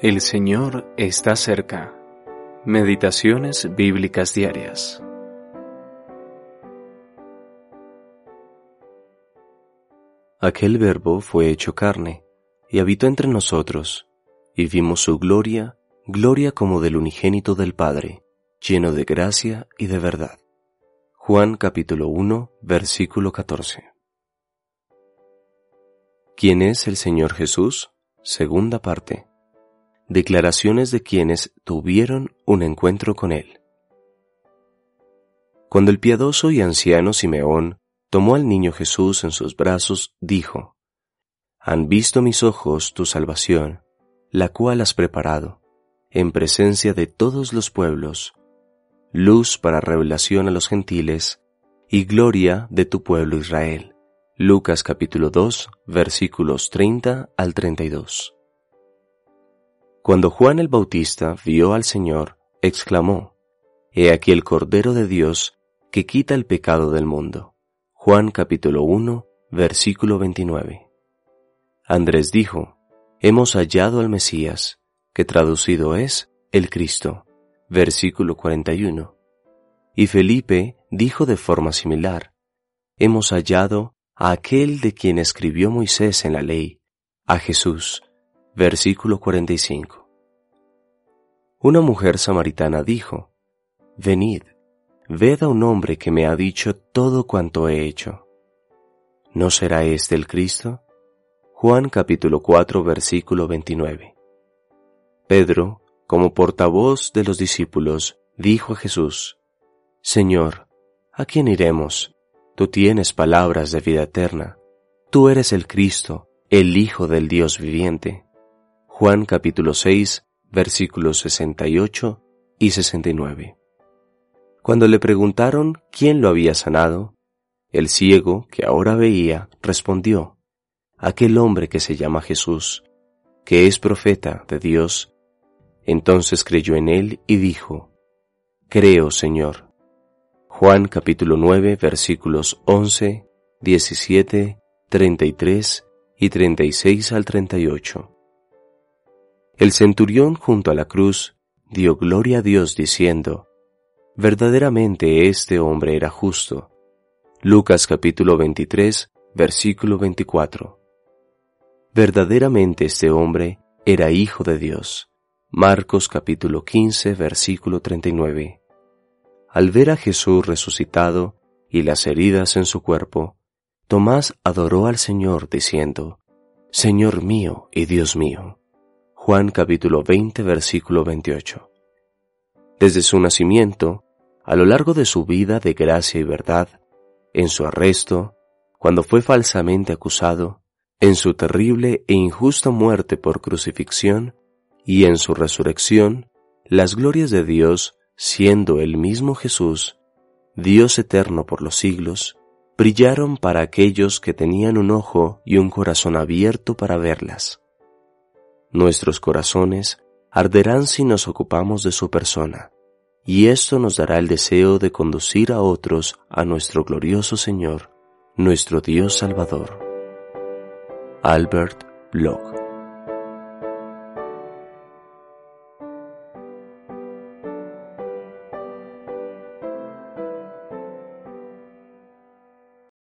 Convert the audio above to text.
El Señor está cerca. Meditaciones bíblicas diarias. Aquel verbo fue hecho carne, y habitó entre nosotros, y vimos su gloria, gloria como del unigénito del Padre, lleno de gracia y de verdad. Juan capítulo 1, versículo 14. ¿Quién es el Señor Jesús? Segunda parte declaraciones de quienes tuvieron un encuentro con él. Cuando el piadoso y anciano Simeón tomó al niño Jesús en sus brazos, dijo, Han visto mis ojos tu salvación, la cual has preparado, en presencia de todos los pueblos, luz para revelación a los gentiles y gloria de tu pueblo Israel. Lucas capítulo 2 versículos 30 al 32. Cuando Juan el Bautista vio al Señor, exclamó, He aquí el Cordero de Dios que quita el pecado del mundo. Juan capítulo 1, versículo 29. Andrés dijo, Hemos hallado al Mesías, que traducido es el Cristo. Versículo 41. Y Felipe dijo de forma similar, Hemos hallado a aquel de quien escribió Moisés en la ley, a Jesús. Versículo 45. Una mujer samaritana dijo, Venid, ved a un hombre que me ha dicho todo cuanto he hecho. ¿No será este el Cristo? Juan capítulo 4 versículo 29. Pedro, como portavoz de los discípulos, dijo a Jesús, Señor, ¿a quién iremos? Tú tienes palabras de vida eterna. Tú eres el Cristo, el Hijo del Dios viviente. Juan capítulo 6 versículos 68 y 69. Cuando le preguntaron quién lo había sanado, el ciego, que ahora veía, respondió, aquel hombre que se llama Jesús, que es profeta de Dios. Entonces creyó en él y dijo, Creo, Señor. Juan capítulo 9 versículos 11, 17, 33 y 36 al 38. El centurión junto a la cruz dio gloria a Dios diciendo, verdaderamente este hombre era justo. Lucas capítulo 23, versículo 24. Verdaderamente este hombre era hijo de Dios. Marcos capítulo 15, versículo 39. Al ver a Jesús resucitado y las heridas en su cuerpo, Tomás adoró al Señor diciendo, Señor mío y Dios mío. Juan capítulo 20 versículo 28. Desde su nacimiento, a lo largo de su vida de gracia y verdad, en su arresto, cuando fue falsamente acusado, en su terrible e injusta muerte por crucifixión y en su resurrección, las glorias de Dios, siendo el mismo Jesús, Dios eterno por los siglos, brillaron para aquellos que tenían un ojo y un corazón abierto para verlas. Nuestros corazones arderán si nos ocupamos de su persona, y esto nos dará el deseo de conducir a otros a nuestro glorioso Señor, nuestro Dios Salvador. Albert Bloch